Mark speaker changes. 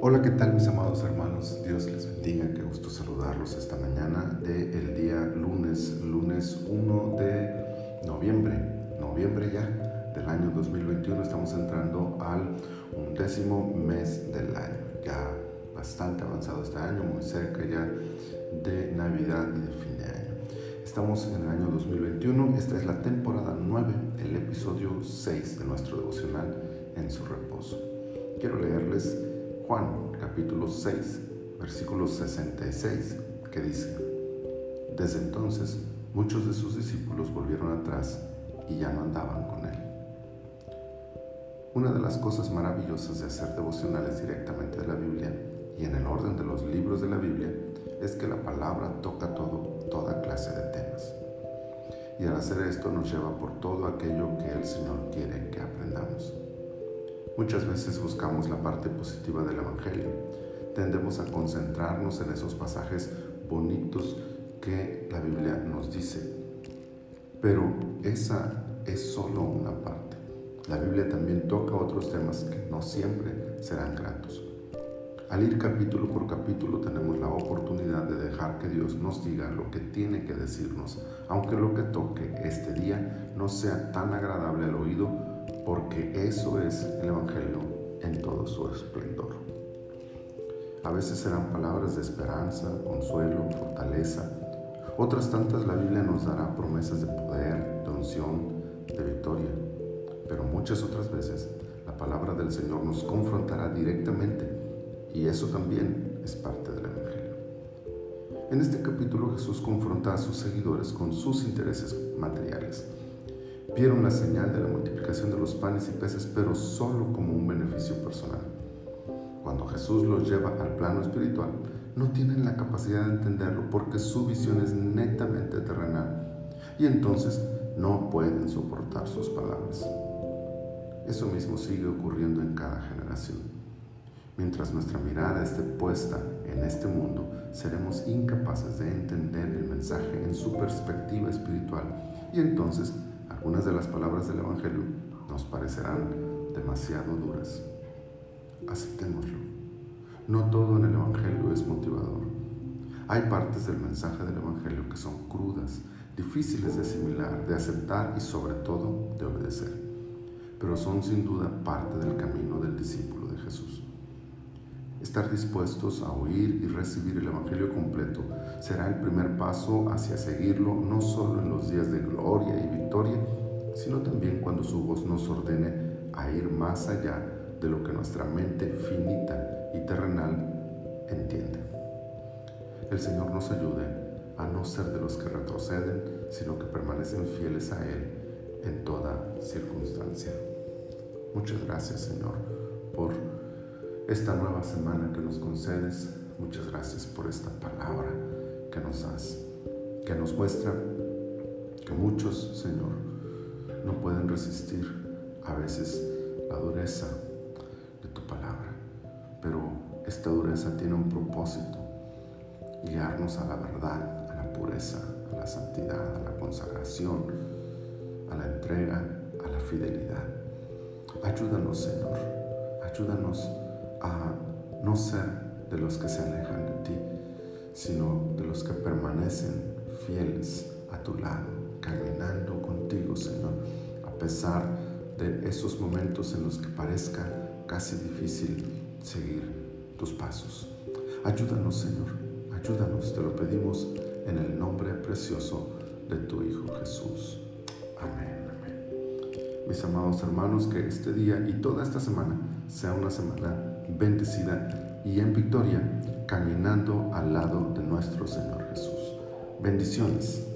Speaker 1: Hola, ¿qué tal mis amados hermanos? Dios les bendiga, qué gusto saludarlos esta mañana del día lunes, lunes 1 de noviembre, noviembre ya del año 2021, estamos entrando al undécimo mes del año, ya bastante avanzado este año, muy cerca ya de Navidad y de de. Estamos en el año 2021, esta es la temporada 9, el episodio 6 de nuestro devocional en su reposo. Quiero leerles Juan capítulo 6, versículo 66, que dice, Desde entonces muchos de sus discípulos volvieron atrás y ya no andaban con él. Una de las cosas maravillosas de hacer devocionales directamente de la Biblia y en el orden de los libros de la Biblia es que la palabra toca todo, toda clase de temas. Y al hacer esto nos lleva por todo aquello que el Señor quiere que aprendamos. Muchas veces buscamos la parte positiva del Evangelio. Tendemos a concentrarnos en esos pasajes bonitos que la Biblia nos dice. Pero esa es solo una parte. La Biblia también toca otros temas que no siempre serán gratos. Al ir capítulo por capítulo tenemos la oportunidad de dejar que Dios nos diga lo que tiene que decirnos, aunque lo que toque este día no sea tan agradable al oído porque eso es el Evangelio en todo su esplendor. A veces serán palabras de esperanza, consuelo, fortaleza. Otras tantas la Biblia nos dará promesas de poder, de unción, de victoria. Pero muchas otras veces la palabra del Señor nos confrontará directamente eso también es parte del Evangelio. En este capítulo Jesús confronta a sus seguidores con sus intereses materiales Vieron la señal de la multiplicación de los panes y peces, pero solo como un beneficio personal. Cuando Jesús los lleva al plano espiritual, no tienen la capacidad de entenderlo porque su visión es netamente terrenal y entonces no pueden soportar sus palabras. Eso mismo sigue ocurriendo en cada generación. Mientras nuestra mirada esté puesta en este mundo, seremos incapaces de entender el mensaje en su perspectiva espiritual y entonces algunas de las palabras del Evangelio nos parecerán demasiado duras. Aceptémoslo. No todo en el Evangelio es motivador. Hay partes del mensaje del Evangelio que son crudas, difíciles de asimilar, de aceptar y sobre todo de obedecer, pero son sin duda parte del camino del discípulo de Jesús. Estar dispuestos a oír y recibir el Evangelio completo será el primer paso hacia seguirlo no solo en los días de gloria y victoria, sino también cuando su voz nos ordene a ir más allá de lo que nuestra mente finita y terrenal entiende. El Señor nos ayude a no ser de los que retroceden, sino que permanecen fieles a Él en toda circunstancia. Muchas gracias, Señor, por esta nueva semana que nos concedes. Muchas gracias por esta palabra que nos das, que nos muestra que muchos, Señor, no pueden resistir a veces la dureza de tu palabra. Pero esta dureza tiene un propósito, guiarnos a la verdad, a la pureza, a la santidad, a la consagración, a la entrega, a la fidelidad. Ayúdanos, Señor, ayúdanos a no ser de los que se alejan de ti, sino de los que permanecen fieles a tu lado, caminando contigo, Señor, a pesar de esos momentos en los que parezca casi difícil seguir tus pasos. Ayúdanos, Señor, ayúdanos, te lo pedimos en el nombre precioso de tu Hijo Jesús. Amén, amén. Mis amados hermanos, que este día y toda esta semana sea una semana bendecida y en victoria, caminando al lado de nuestro Señor Jesús. Bendiciones.